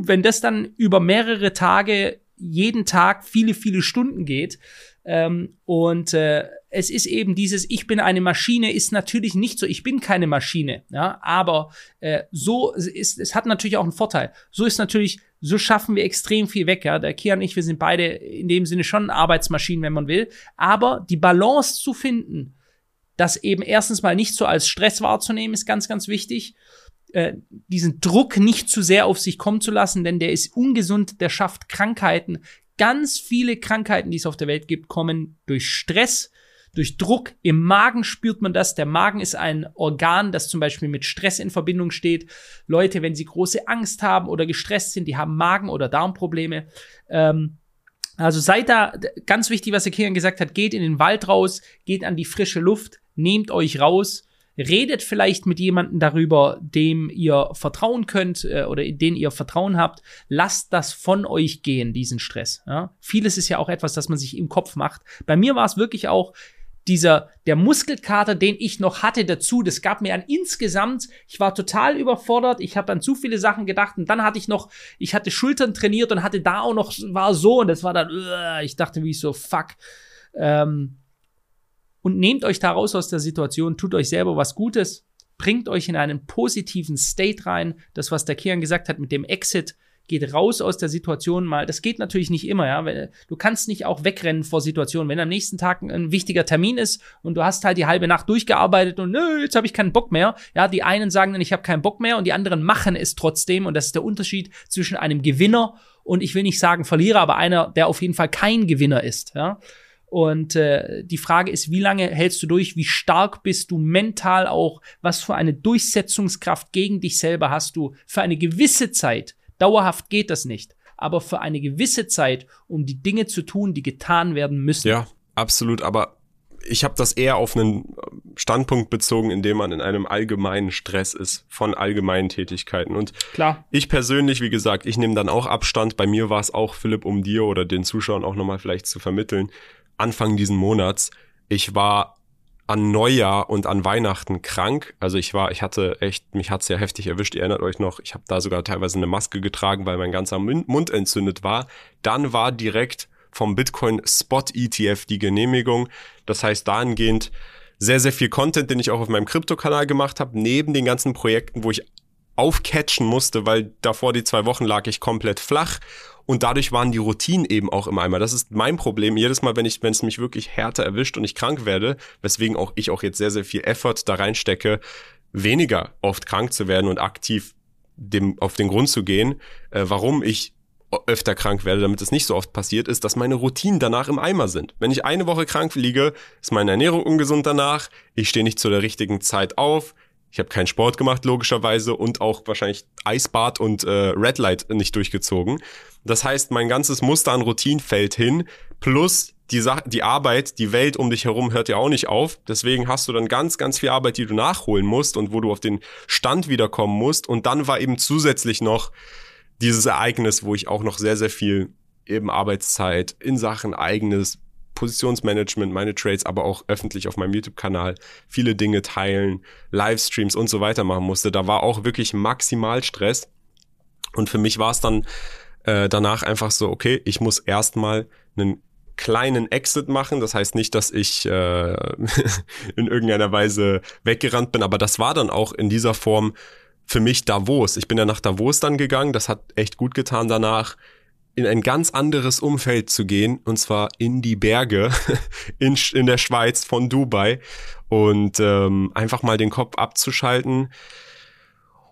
wenn das dann über mehrere Tage, jeden Tag viele, viele Stunden geht, ähm, und äh, es ist eben dieses, ich bin eine Maschine, ist natürlich nicht so, ich bin keine Maschine, ja, aber äh, so ist, es hat natürlich auch einen Vorteil. So ist natürlich so schaffen wir extrem viel weg. Ja? Der Kian und ich, wir sind beide in dem Sinne schon Arbeitsmaschinen, wenn man will. Aber die Balance zu finden, das eben erstens mal nicht so als Stress wahrzunehmen, ist ganz, ganz wichtig. Äh, diesen Druck nicht zu sehr auf sich kommen zu lassen, denn der ist ungesund, der schafft Krankheiten. Ganz viele Krankheiten, die es auf der Welt gibt, kommen durch Stress, durch Druck im Magen spürt man das. Der Magen ist ein Organ, das zum Beispiel mit Stress in Verbindung steht. Leute, wenn sie große Angst haben oder gestresst sind, die haben Magen- oder Darmprobleme. Ähm, also seid da, ganz wichtig, was der Kilian gesagt hat, geht in den Wald raus, geht an die frische Luft, nehmt euch raus, redet vielleicht mit jemandem darüber, dem ihr vertrauen könnt äh, oder in den ihr Vertrauen habt. Lasst das von euch gehen, diesen Stress. Ja? Vieles ist ja auch etwas, das man sich im Kopf macht. Bei mir war es wirklich auch, dieser, der Muskelkater, den ich noch hatte dazu, das gab mir an insgesamt, ich war total überfordert, ich habe an zu viele Sachen gedacht und dann hatte ich noch, ich hatte Schultern trainiert und hatte da auch noch, war so und das war dann, uh, ich dachte wie so, fuck. Ähm, und nehmt euch da raus aus der Situation, tut euch selber was Gutes, bringt euch in einen positiven State rein, das, was der Kian gesagt hat mit dem Exit, geht raus aus der Situation mal. Das geht natürlich nicht immer, ja. Du kannst nicht auch wegrennen vor Situationen. Wenn am nächsten Tag ein wichtiger Termin ist und du hast halt die halbe Nacht durchgearbeitet und nö, jetzt habe ich keinen Bock mehr. Ja, die einen sagen dann, ich habe keinen Bock mehr und die anderen machen es trotzdem. Und das ist der Unterschied zwischen einem Gewinner und ich will nicht sagen Verlierer, aber einer, der auf jeden Fall kein Gewinner ist, ja. Und äh, die Frage ist, wie lange hältst du durch? Wie stark bist du mental auch? Was für eine Durchsetzungskraft gegen dich selber hast du für eine gewisse Zeit? Dauerhaft geht das nicht. Aber für eine gewisse Zeit, um die Dinge zu tun, die getan werden müssen. Ja, absolut. Aber ich habe das eher auf einen Standpunkt bezogen, in dem man in einem allgemeinen Stress ist von allgemeinen Tätigkeiten. Und Klar. ich persönlich, wie gesagt, ich nehme dann auch Abstand. Bei mir war es auch, Philipp, um dir oder den Zuschauern auch nochmal vielleicht zu vermitteln. Anfang diesen Monats, ich war an Neujahr und an Weihnachten krank. Also ich war, ich hatte echt, mich hat's ja heftig erwischt. Ihr erinnert euch noch, ich habe da sogar teilweise eine Maske getragen, weil mein ganzer Mund entzündet war. Dann war direkt vom Bitcoin Spot ETF die Genehmigung. Das heißt dahingehend sehr, sehr viel Content, den ich auch auf meinem Krypto-Kanal gemacht habe, neben den ganzen Projekten, wo ich aufcatchen musste, weil davor die zwei Wochen lag ich komplett flach und dadurch waren die Routinen eben auch im Eimer. Das ist mein Problem. Jedes Mal, wenn ich, wenn es mich wirklich härter erwischt und ich krank werde, weswegen auch ich auch jetzt sehr, sehr viel Effort da reinstecke, weniger oft krank zu werden und aktiv dem auf den Grund zu gehen, äh, warum ich öfter krank werde, damit es nicht so oft passiert, ist, dass meine Routinen danach im Eimer sind. Wenn ich eine Woche krank liege, ist meine Ernährung ungesund danach, ich stehe nicht zu der richtigen Zeit auf, ich habe keinen Sport gemacht, logischerweise, und auch wahrscheinlich Eisbad und äh, Red Light nicht durchgezogen. Das heißt, mein ganzes Muster an Routinen fällt hin, plus die, Sache, die Arbeit, die Welt um dich herum hört ja auch nicht auf. Deswegen hast du dann ganz, ganz viel Arbeit, die du nachholen musst und wo du auf den Stand wiederkommen musst. Und dann war eben zusätzlich noch dieses Ereignis, wo ich auch noch sehr, sehr viel eben Arbeitszeit in Sachen eigenes Positionsmanagement, meine Trades, aber auch öffentlich auf meinem YouTube-Kanal viele Dinge teilen, Livestreams und so weiter machen musste. Da war auch wirklich maximal Stress. Und für mich war es dann äh, danach einfach so, okay, ich muss erstmal einen kleinen Exit machen. Das heißt nicht, dass ich äh, in irgendeiner Weise weggerannt bin, aber das war dann auch in dieser Form für mich Davos. Ich bin ja nach Davos dann gegangen, das hat echt gut getan danach in ein ganz anderes Umfeld zu gehen, und zwar in die Berge in, in der Schweiz von Dubai und ähm, einfach mal den Kopf abzuschalten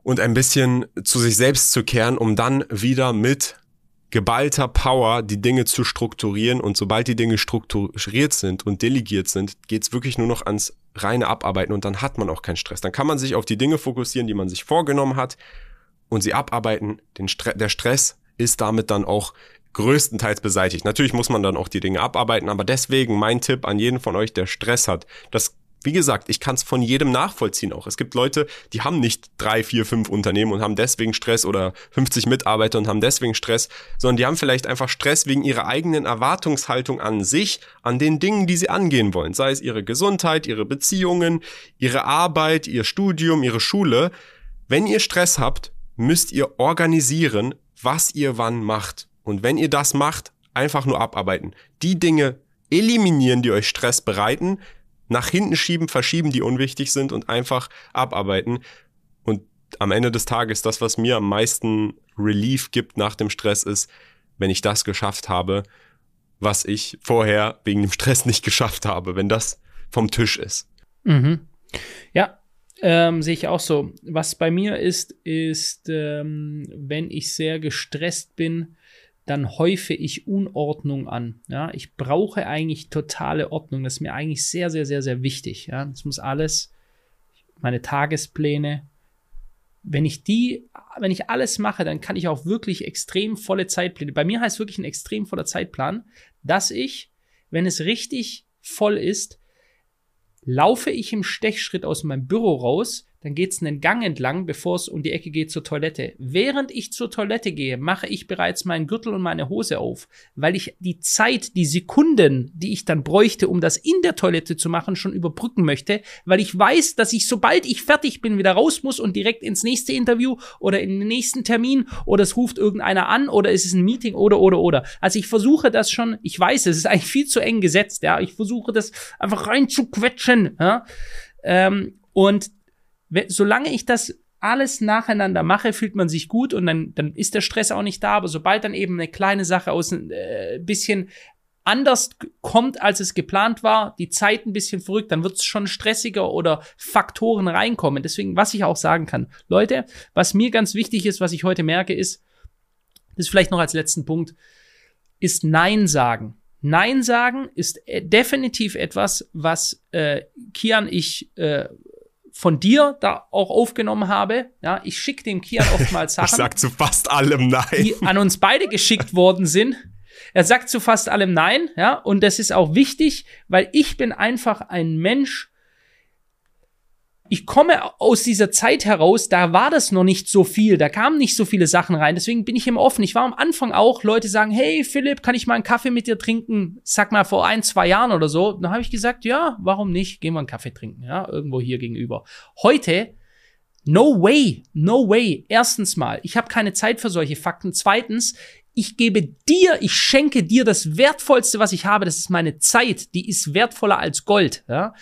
und ein bisschen zu sich selbst zu kehren, um dann wieder mit geballter Power die Dinge zu strukturieren und sobald die Dinge strukturiert sind und delegiert sind, geht's wirklich nur noch ans reine Abarbeiten und dann hat man auch keinen Stress. Dann kann man sich auf die Dinge fokussieren, die man sich vorgenommen hat und sie abarbeiten. Den Stre der Stress ist damit dann auch größtenteils beseitigt. Natürlich muss man dann auch die Dinge abarbeiten, aber deswegen mein Tipp an jeden von euch, der Stress hat. Das wie gesagt, ich kann es von jedem nachvollziehen auch. Es gibt Leute, die haben nicht drei, vier, fünf Unternehmen und haben deswegen Stress oder 50 Mitarbeiter und haben deswegen Stress, sondern die haben vielleicht einfach Stress wegen ihrer eigenen Erwartungshaltung an sich, an den Dingen, die sie angehen wollen. Sei es ihre Gesundheit, ihre Beziehungen, ihre Arbeit, ihr Studium, ihre Schule. Wenn ihr Stress habt, müsst ihr organisieren, was ihr wann macht. Und wenn ihr das macht, einfach nur abarbeiten. Die Dinge eliminieren, die euch Stress bereiten, nach hinten schieben, verschieben, die unwichtig sind und einfach abarbeiten. Und am Ende des Tages, das, was mir am meisten Relief gibt nach dem Stress, ist, wenn ich das geschafft habe, was ich vorher wegen dem Stress nicht geschafft habe, wenn das vom Tisch ist. Mhm. Ja, ähm, sehe ich auch so. Was bei mir ist, ist, ähm, wenn ich sehr gestresst bin, dann häufe ich Unordnung an. Ja, ich brauche eigentlich totale Ordnung. Das ist mir eigentlich sehr, sehr, sehr, sehr wichtig. Ja, das muss alles, meine Tagespläne, wenn ich die, wenn ich alles mache, dann kann ich auch wirklich extrem volle Zeitpläne. Bei mir heißt wirklich ein extrem voller Zeitplan, dass ich, wenn es richtig voll ist, laufe ich im Stechschritt aus meinem Büro raus, dann geht's einen Gang entlang, bevor es um die Ecke geht zur Toilette. Während ich zur Toilette gehe, mache ich bereits meinen Gürtel und meine Hose auf, weil ich die Zeit, die Sekunden, die ich dann bräuchte, um das in der Toilette zu machen, schon überbrücken möchte, weil ich weiß, dass ich, sobald ich fertig bin, wieder raus muss und direkt ins nächste Interview oder in den nächsten Termin oder es ruft irgendeiner an oder es ist ein Meeting oder, oder, oder. Also ich versuche das schon, ich weiß, es ist eigentlich viel zu eng gesetzt, ja. Ich versuche das einfach reinzuquetschen, ja. Ähm, und solange ich das alles nacheinander mache, fühlt man sich gut und dann, dann ist der Stress auch nicht da. Aber sobald dann eben eine kleine Sache aus ein äh, bisschen anders kommt, als es geplant war, die Zeit ein bisschen verrückt, dann wird es schon stressiger oder Faktoren reinkommen. Deswegen, was ich auch sagen kann, Leute, was mir ganz wichtig ist, was ich heute merke, ist, das ist vielleicht noch als letzten Punkt, ist Nein sagen. Nein sagen ist äh, definitiv etwas, was äh, Kian ich äh, von dir da auch aufgenommen habe. Ja, ich schicke dem Kian oftmals Sachen. ich sag zu fast allem Nein. Die an uns beide geschickt worden sind. Er sagt zu fast allem Nein, ja, und das ist auch wichtig, weil ich bin einfach ein Mensch, ich komme aus dieser Zeit heraus, da war das noch nicht so viel, da kamen nicht so viele Sachen rein, deswegen bin ich immer offen. Ich war am Anfang auch, Leute sagen, hey Philipp, kann ich mal einen Kaffee mit dir trinken? Sag mal vor ein, zwei Jahren oder so. Dann habe ich gesagt, ja, warum nicht? Gehen wir einen Kaffee trinken, ja, irgendwo hier gegenüber. Heute No way, no way. Erstens mal, ich habe keine Zeit für solche Fakten. Zweitens, ich gebe dir, ich schenke dir das Wertvollste, was ich habe. Das ist meine Zeit. Die ist wertvoller als Gold. Ja?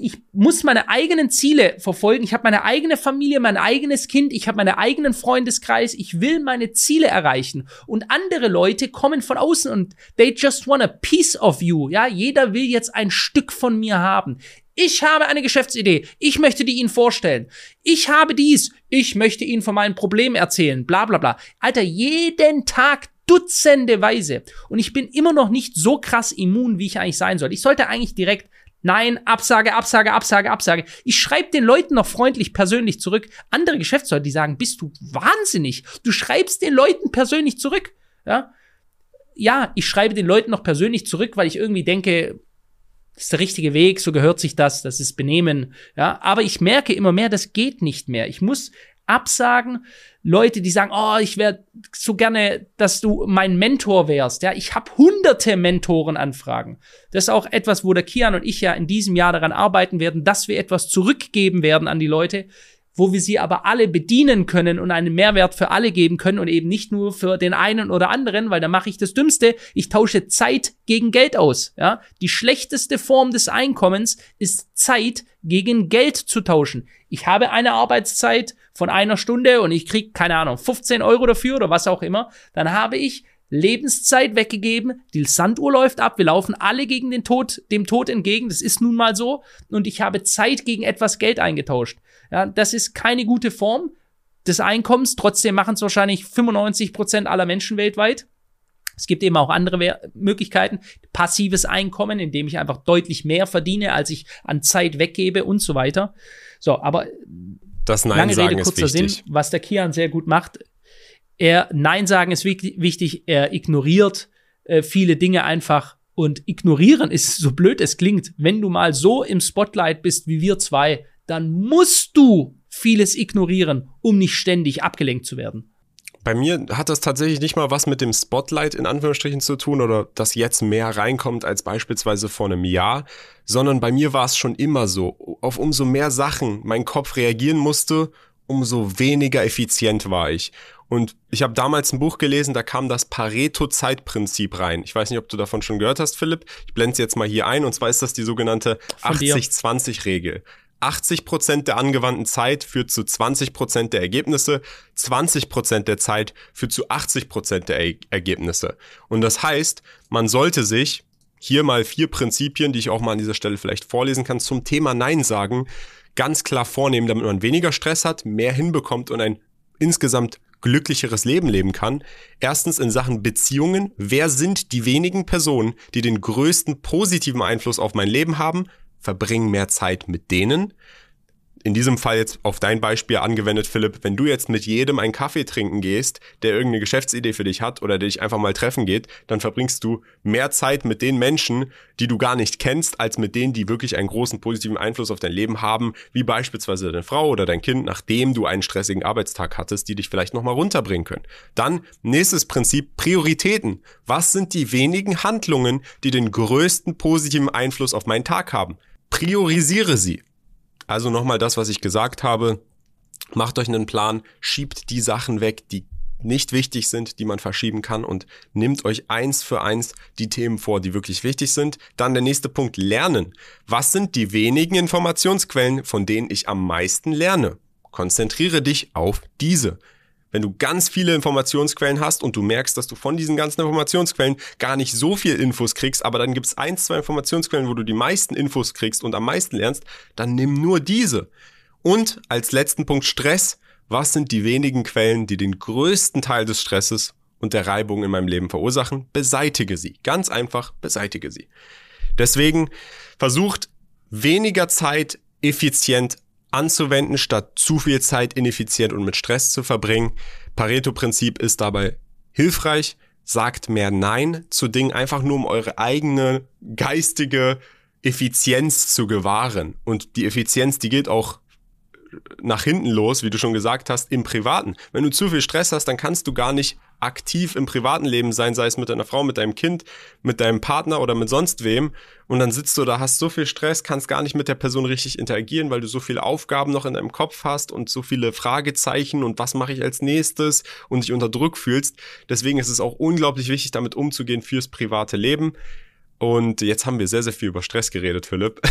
Ich muss meine eigenen Ziele verfolgen. Ich habe meine eigene Familie, mein eigenes Kind, ich habe meinen eigenen Freundeskreis. Ich will meine Ziele erreichen. Und andere Leute kommen von außen und they just want a piece of you. Ja, jeder will jetzt ein Stück von mir haben. Ich habe eine Geschäftsidee. Ich möchte die Ihnen vorstellen. Ich habe dies. Ich möchte Ihnen von meinen Problemen erzählen. Bla, bla, bla. Alter, jeden Tag Dutzende Weise. Und ich bin immer noch nicht so krass immun, wie ich eigentlich sein soll. Ich sollte eigentlich direkt Nein, Absage, Absage, Absage, Absage. Ich schreibe den Leuten noch freundlich persönlich zurück. Andere Geschäftsleute, die sagen, bist du wahnsinnig? Du schreibst den Leuten persönlich zurück. Ja, ja ich schreibe den Leuten noch persönlich zurück, weil ich irgendwie denke, das ist der richtige Weg, so gehört sich das, das ist Benehmen. Ja, aber ich merke immer mehr, das geht nicht mehr. Ich muss absagen. Leute, die sagen, oh, ich wäre so gerne, dass du mein Mentor wärst. Ja, ich habe hunderte Mentorenanfragen. Das ist auch etwas, wo der Kian und ich ja in diesem Jahr daran arbeiten werden, dass wir etwas zurückgeben werden an die Leute, wo wir sie aber alle bedienen können und einen Mehrwert für alle geben können und eben nicht nur für den einen oder anderen, weil da mache ich das Dümmste. Ich tausche Zeit gegen Geld aus. Ja? Die schlechteste Form des Einkommens ist Zeit gegen Geld zu tauschen. Ich habe eine Arbeitszeit von einer Stunde und ich krieg keine Ahnung, 15 Euro dafür oder was auch immer. Dann habe ich Lebenszeit weggegeben, die Sanduhr läuft ab, wir laufen alle gegen den Tod, dem Tod entgegen, das ist nun mal so, und ich habe Zeit gegen etwas Geld eingetauscht. Ja, das ist keine gute Form des Einkommens, trotzdem machen es wahrscheinlich 95 Prozent aller Menschen weltweit. Es gibt eben auch andere Möglichkeiten, passives Einkommen, indem ich einfach deutlich mehr verdiene, als ich an Zeit weggebe und so weiter. So, aber das Nein lange Rede, kurzer Sinn, was der Kian sehr gut macht, er Nein sagen ist wichtig, er ignoriert äh, viele Dinge einfach und ignorieren ist so blöd es klingt. Wenn du mal so im Spotlight bist wie wir zwei, dann musst du vieles ignorieren, um nicht ständig abgelenkt zu werden. Bei mir hat das tatsächlich nicht mal was mit dem Spotlight in Anführungsstrichen zu tun oder dass jetzt mehr reinkommt als beispielsweise vor einem Jahr, sondern bei mir war es schon immer so. Auf umso mehr Sachen mein Kopf reagieren musste, umso weniger effizient war ich. Und ich habe damals ein Buch gelesen, da kam das Pareto-Zeitprinzip rein. Ich weiß nicht, ob du davon schon gehört hast, Philipp. Ich blende es jetzt mal hier ein. Und zwar ist das die sogenannte 80-20-Regel. 80 Prozent der angewandten Zeit führt zu 20 Prozent der Ergebnisse, 20 Prozent der Zeit führt zu 80 Prozent der er Ergebnisse. Und das heißt, man sollte sich hier mal vier Prinzipien, die ich auch mal an dieser Stelle vielleicht vorlesen kann, zum Thema Nein sagen, ganz klar vornehmen, damit man weniger Stress hat, mehr hinbekommt und ein insgesamt glücklicheres Leben leben kann. Erstens in Sachen Beziehungen. Wer sind die wenigen Personen, die den größten positiven Einfluss auf mein Leben haben? Verbring mehr Zeit mit denen in diesem Fall jetzt auf dein Beispiel angewendet, Philipp, wenn du jetzt mit jedem einen Kaffee trinken gehst, der irgendeine Geschäftsidee für dich hat oder der dich einfach mal treffen geht, dann verbringst du mehr Zeit mit den Menschen, die du gar nicht kennst, als mit denen, die wirklich einen großen positiven Einfluss auf dein Leben haben, wie beispielsweise deine Frau oder dein Kind, nachdem du einen stressigen Arbeitstag hattest, die dich vielleicht nochmal runterbringen können. Dann nächstes Prinzip, Prioritäten. Was sind die wenigen Handlungen, die den größten positiven Einfluss auf meinen Tag haben? Priorisiere sie. Also nochmal das, was ich gesagt habe. Macht euch einen Plan, schiebt die Sachen weg, die nicht wichtig sind, die man verschieben kann und nimmt euch eins für eins die Themen vor, die wirklich wichtig sind. Dann der nächste Punkt, lernen. Was sind die wenigen Informationsquellen, von denen ich am meisten lerne? Konzentriere dich auf diese wenn du ganz viele Informationsquellen hast und du merkst, dass du von diesen ganzen Informationsquellen gar nicht so viel Infos kriegst, aber dann gibt es ein, zwei Informationsquellen, wo du die meisten Infos kriegst und am meisten lernst, dann nimm nur diese. Und als letzten Punkt Stress. Was sind die wenigen Quellen, die den größten Teil des Stresses und der Reibung in meinem Leben verursachen? Beseitige sie. Ganz einfach, beseitige sie. Deswegen versucht weniger Zeit effizient anzuwenden, statt zu viel Zeit ineffizient und mit Stress zu verbringen. Pareto-Prinzip ist dabei hilfreich. Sagt mehr Nein zu Dingen, einfach nur um eure eigene geistige Effizienz zu gewahren. Und die Effizienz, die geht auch nach hinten los, wie du schon gesagt hast, im Privaten. Wenn du zu viel Stress hast, dann kannst du gar nicht aktiv im privaten Leben sein, sei es mit deiner Frau, mit deinem Kind, mit deinem Partner oder mit sonst wem. Und dann sitzt du da, hast so viel Stress, kannst gar nicht mit der Person richtig interagieren, weil du so viele Aufgaben noch in deinem Kopf hast und so viele Fragezeichen und was mache ich als nächstes und dich unter Druck fühlst. Deswegen ist es auch unglaublich wichtig, damit umzugehen fürs private Leben. Und jetzt haben wir sehr, sehr viel über Stress geredet, Philipp.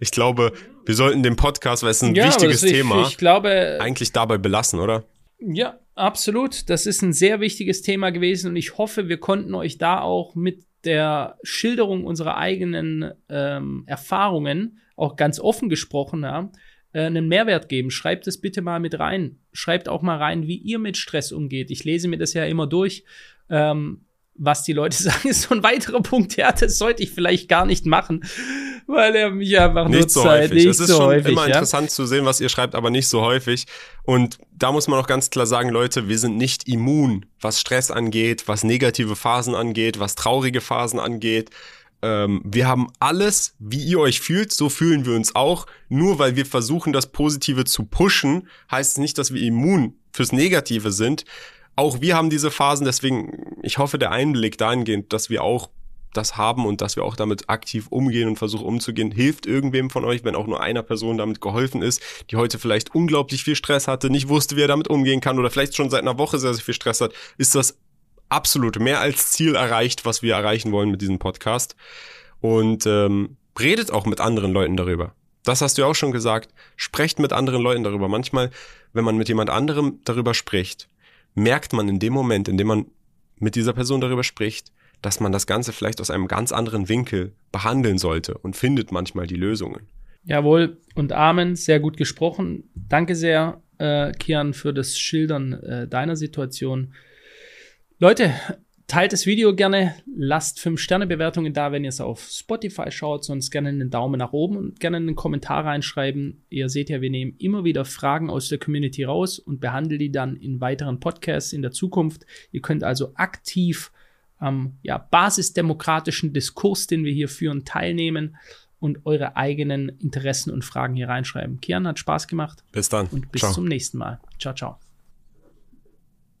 Ich glaube, wir sollten den Podcast, weil es ein ja, wichtiges Thema, ich, ich glaube, eigentlich dabei belassen, oder? Ja, absolut. Das ist ein sehr wichtiges Thema gewesen und ich hoffe, wir konnten euch da auch mit der Schilderung unserer eigenen ähm, Erfahrungen, auch ganz offen gesprochen, ja, äh, einen Mehrwert geben. Schreibt es bitte mal mit rein. Schreibt auch mal rein, wie ihr mit Stress umgeht. Ich lese mir das ja immer durch. Ähm, was die Leute sagen, ist so ein weiterer Punkt. Ja, das sollte ich vielleicht gar nicht machen, weil er mich einfach nicht so Zeit, häufig. Nicht es ist so schon häufig, immer ja? interessant zu sehen, was ihr schreibt, aber nicht so häufig. Und da muss man auch ganz klar sagen, Leute, wir sind nicht immun, was Stress angeht, was negative Phasen angeht, was traurige Phasen angeht. Ähm, wir haben alles, wie ihr euch fühlt, so fühlen wir uns auch. Nur weil wir versuchen, das Positive zu pushen, heißt es nicht, dass wir immun fürs Negative sind auch wir haben diese Phasen, deswegen, ich hoffe, der Einblick dahingehend, dass wir auch das haben und dass wir auch damit aktiv umgehen und versuchen umzugehen, hilft irgendwem von euch, wenn auch nur einer Person damit geholfen ist, die heute vielleicht unglaublich viel Stress hatte, nicht wusste, wie er damit umgehen kann oder vielleicht schon seit einer Woche sehr, sehr viel Stress hat, ist das absolut mehr als Ziel erreicht, was wir erreichen wollen mit diesem Podcast. Und ähm, redet auch mit anderen Leuten darüber. Das hast du ja auch schon gesagt. Sprecht mit anderen Leuten darüber. Manchmal, wenn man mit jemand anderem darüber spricht, merkt man in dem Moment, in dem man mit dieser Person darüber spricht, dass man das Ganze vielleicht aus einem ganz anderen Winkel behandeln sollte und findet manchmal die Lösungen. Jawohl und Amen, sehr gut gesprochen. Danke sehr, äh, Kian, für das Schildern äh, deiner Situation. Leute, teilt das Video gerne, lasst 5-Sterne-Bewertungen da, wenn ihr es auf Spotify schaut, sonst gerne einen Daumen nach oben und gerne einen Kommentar reinschreiben. Ihr seht ja, wir nehmen immer wieder Fragen aus der Community raus und behandeln die dann in weiteren Podcasts in der Zukunft. Ihr könnt also aktiv am ja, basisdemokratischen Diskurs, den wir hier führen, teilnehmen und eure eigenen Interessen und Fragen hier reinschreiben. Kian hat Spaß gemacht. Bis dann. Und bis Ciao. zum nächsten Mal. Ciao, ciao.